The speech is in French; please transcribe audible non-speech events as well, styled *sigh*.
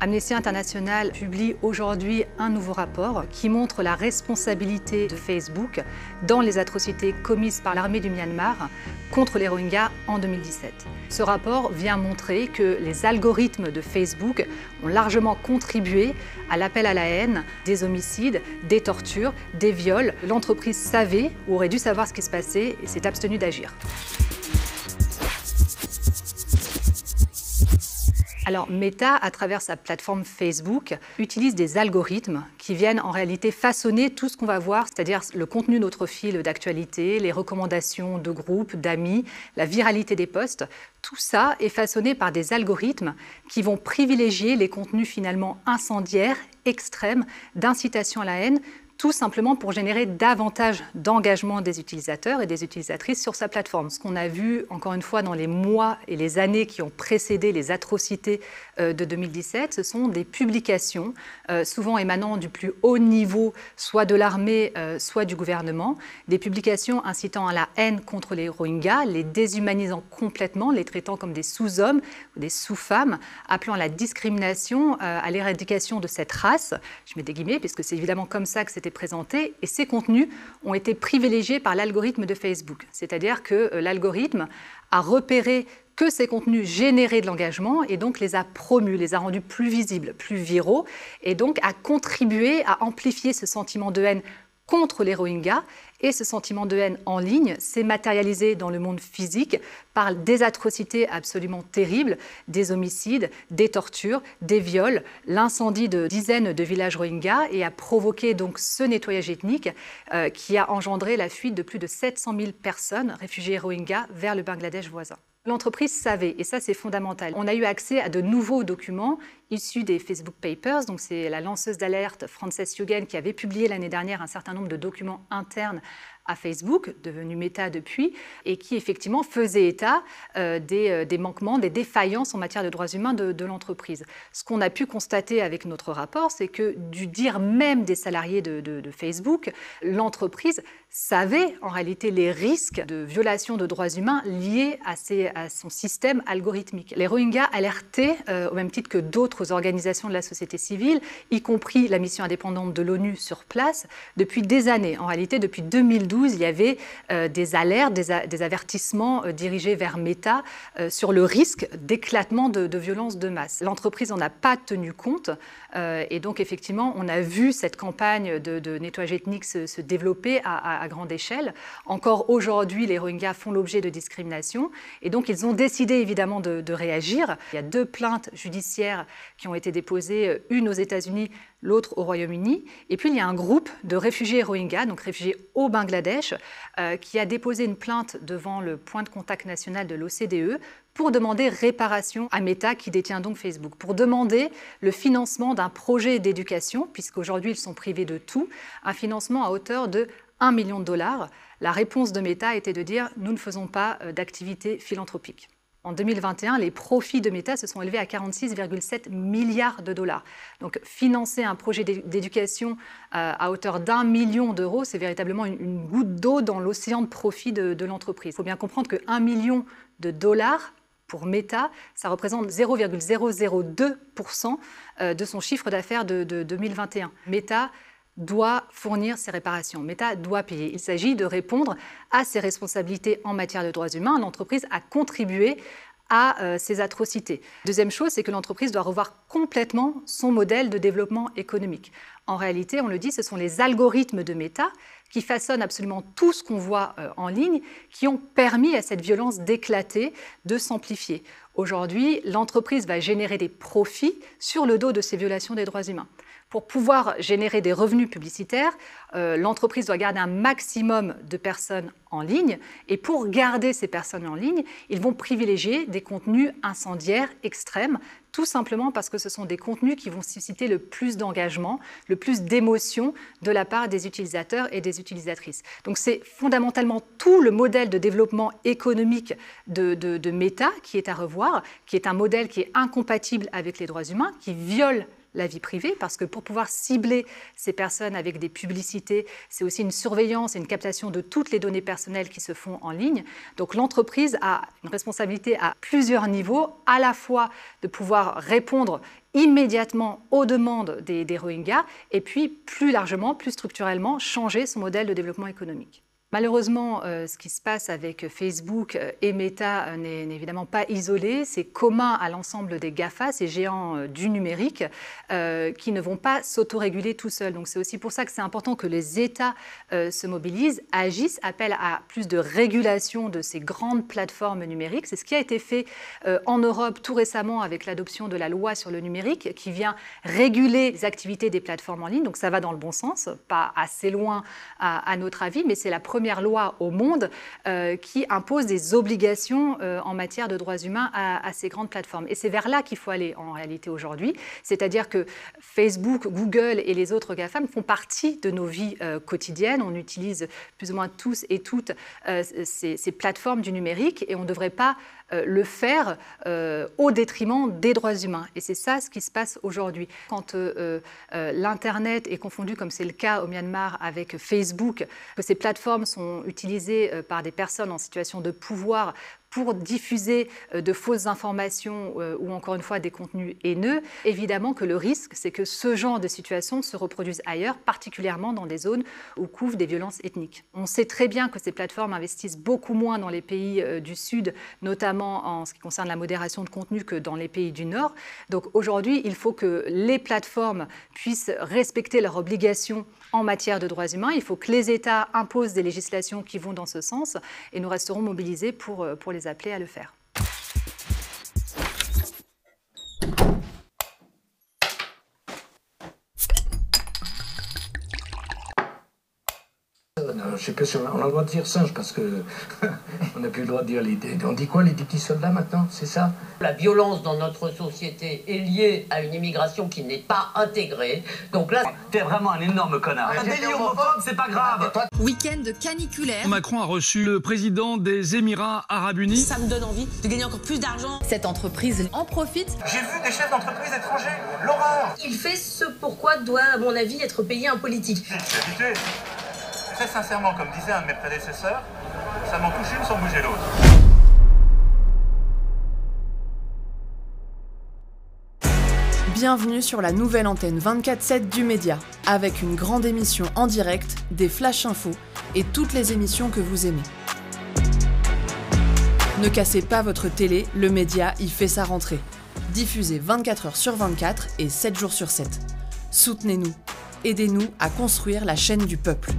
Amnesty International publie aujourd'hui un nouveau rapport qui montre la responsabilité de Facebook dans les atrocités commises par l'armée du Myanmar contre les Rohingyas en 2017. Ce rapport vient montrer que les algorithmes de Facebook ont largement contribué à l'appel à la haine, des homicides, des tortures, des viols. L'entreprise savait ou aurait dû savoir ce qui se passait et s'est abstenue d'agir. Alors Meta, à travers sa plateforme Facebook, utilise des algorithmes qui viennent en réalité façonner tout ce qu'on va voir, c'est-à-dire le contenu de notre fil d'actualité, les recommandations de groupes, d'amis, la viralité des posts. Tout ça est façonné par des algorithmes qui vont privilégier les contenus finalement incendiaires, extrêmes, d'incitation à la haine, tout simplement pour générer davantage d'engagement des utilisateurs et des utilisatrices sur sa plateforme. Ce qu'on a vu, encore une fois, dans les mois et les années qui ont précédé les atrocités euh, de 2017, ce sont des publications, euh, souvent émanant du plus haut niveau, soit de l'armée, euh, soit du gouvernement, des publications incitant à la haine contre les Rohingyas, les déshumanisant complètement, les traitant comme des sous-hommes ou des sous-femmes, appelant à la discrimination, à l'éradication de cette race. Je mets des guillemets, puisque c'est évidemment comme ça que c'était présentés et ces contenus ont été privilégiés par l'algorithme de Facebook. C'est-à-dire que euh, l'algorithme a repéré que ces contenus généraient de l'engagement et donc les a promus, les a rendus plus visibles, plus viraux et donc a contribué à amplifier ce sentiment de haine contre les Rohingyas. Et ce sentiment de haine en ligne s'est matérialisé dans le monde physique par des atrocités absolument terribles, des homicides, des tortures, des viols, l'incendie de dizaines de villages Rohingyas et a provoqué donc ce nettoyage ethnique euh, qui a engendré la fuite de plus de 700 000 personnes réfugiées Rohingyas vers le Bangladesh voisin. L'entreprise savait, et ça c'est fondamental. On a eu accès à de nouveaux documents issus des Facebook Papers, donc c'est la lanceuse d'alerte Frances Haugen qui avait publié l'année dernière un certain nombre de documents internes à Facebook, devenu Meta depuis, et qui effectivement faisait état euh, euh, des, manquements, des défaillances en matière de droits humains de, l'entreprise. Ce qu'on a pu constater avec notre rapport, c'est que du dire même des salariés de Facebook, l'entreprise savait en réalité les risques de violation de droits humains liés à, à son système algorithmique. Les Rohingyas alertaient, euh, au même titre que d'autres organisations de la société civile, y compris la mission indépendante de l'ONU sur place, depuis des années. En réalité, depuis 2012, il y avait euh, des alertes, des, avertissements euh, dirigés vers Meta sur le risque d'éclatement de violences de masse. L'entreprise n'en a pas tenu compte et donc effectivement, on a vu cette campagne de, nettoyage ethnique se, développer à, grande échelle. Encore aujourd'hui, les Rohingyas font l'objet de discrimination et donc ils ont décidé évidemment de, de réagir. Il y a deux plaintes judiciaires qui ont été déposées, une aux États-Unis, l'autre au Royaume-Uni. Et puis il y a un groupe de réfugiés Rohingyas, donc réfugiés au Bangladesh, euh, qui a déposé une plainte devant le point de contact national de l'OCDE pour demander réparation à Meta, qui détient donc Facebook, pour demander le financement d'un projet d'éducation, puisqu'aujourd'hui ils sont privés de tout, un financement à hauteur de 1 million de dollars. La réponse de Meta était de dire nous ne faisons pas euh, d'activité philanthropique. En 2021, les profits de Meta se sont élevés à 46,7 milliards de dollars. Donc financer un projet d'éducation euh, à hauteur d'un million d'euros, c'est véritablement une, goutte d'eau dans l'océan de profits de, l'entreprise. Il faut bien comprendre que 1 million de dollars pour Meta, ça représente 0,002% euh, de son chiffre d'affaires de, de 2021. Meta doit fournir ses réparations. Meta doit payer. Il s'agit de répondre à ses responsabilités en matière de droits humains. L'entreprise a contribué à euh, ces atrocités. Deuxième chose, c'est que l'entreprise doit revoir complètement son modèle de développement économique. En réalité, on le dit, ce sont les algorithmes de Meta qui façonnent absolument tout ce qu'on voit euh, en ligne, qui ont permis à cette violence d'éclater, de s'amplifier. Aujourd'hui, l'entreprise va générer des profits sur le dos de ces violations des droits humains. Pour pouvoir générer des revenus publicitaires, euh, l'entreprise doit garder un maximum de personnes en ligne. Et pour garder ces personnes en ligne, ils vont privilégier des contenus incendiaires extrêmes, tout simplement parce que ce sont des contenus qui vont susciter le plus d'engagement, le plus d'émotion de la part des utilisateurs et des utilisatrices. Donc c'est fondamentalement tout le modèle de développement économique de, Meta qui est à revoir, qui est un modèle qui est incompatible avec les droits humains, qui viole la vie privée, parce que pour pouvoir cibler ces personnes avec des publicités, c'est aussi une surveillance et une captation de toutes les données personnelles qui se font en ligne. Donc l'entreprise a une responsabilité à plusieurs niveaux, à la fois de pouvoir répondre immédiatement aux demandes des, Rohingyas, et puis plus largement, plus structurellement, changer son modèle de développement économique. Malheureusement, euh, ce qui se passe avec Facebook euh, et Meta euh, n'est évidemment pas isolé. C'est commun à l'ensemble des GAFA, ces géants du numérique, qui ne vont pas s'autoréguler tout seuls. Donc c'est aussi pour ça que c'est important que les États se mobilisent, agissent, appellent à plus de régulation de ces grandes plateformes numériques. C'est ce qui a été fait en Europe tout récemment avec l'adoption de la loi sur le numérique, qui vient réguler les activités des plateformes en ligne. Donc ça va dans le bon sens, pas assez loin à, à notre avis, mais c'est la première première loi au monde euh, qui impose des obligations euh, en matière de droits humains à, ces grandes plateformes. Et c'est vers là qu'il faut aller en réalité aujourd'hui. C'est-à-dire que Facebook, Google et les autres GAFAM font partie de nos vies euh, quotidiennes. On utilise plus ou moins tous et toutes ces, ces, plateformes du numérique et on ne devrait pas le faire au détriment des droits humains. Et c'est ça ce qui se passe aujourd'hui. Quand l'Internet est confondu, comme c'est le cas au Myanmar avec Facebook, que ces plateformes sont utilisées euh, par des personnes en situation de pouvoir pour diffuser euh, de fausses informations euh, ou encore une fois des contenus haineux, évidemment que le risque, c'est que ce genre de situation se reproduise ailleurs, particulièrement dans des zones où couvrent des violences ethniques. On sait très bien que ces plateformes investissent beaucoup moins dans les pays du Sud, notamment en ce qui concerne la modération de contenu, que dans les pays du Nord. Donc aujourd'hui, il faut que les plateformes puissent respecter leurs obligations en matière de droits humains. Il faut que les États imposent des législations qui vont dans ce sens et nous resterons mobilisés pour, euh, pour les appeler à le faire. Sais pas si on a, le droit de dire singe parce que *laughs* on n'a plus le droit de dire les. On dit quoi les petits soldats maintenant C'est ça? La violence dans notre société est liée à une immigration qui n'est pas intégrée. Donc là, t'es vraiment un énorme connard. Un délire homophobe, c'est pas grave. Week-end caniculaire. Macron a reçu le président des Émirats Arabes Unis. Ça me donne envie de gagner encore plus d'argent. Cette entreprise en profite. J'ai vu des chefs d'entreprise étrangers. L'horreur. Il fait ce pourquoi doit, à mon avis, être payé un politique. Très sincèrement, comme disait un de mes prédécesseurs, ça m'en touche une sans bouger l'autre. Bienvenue sur la nouvelle antenne 24-7 du Média, avec une grande émission en direct, des flash infos et toutes les émissions que vous aimez. Ne cassez pas votre télé, le Média y fait sa rentrée. Diffusé 24 heures sur 24 et 7 jours sur 7. Soutenez-nous. Aidez-nous à construire la chaîne du peuple.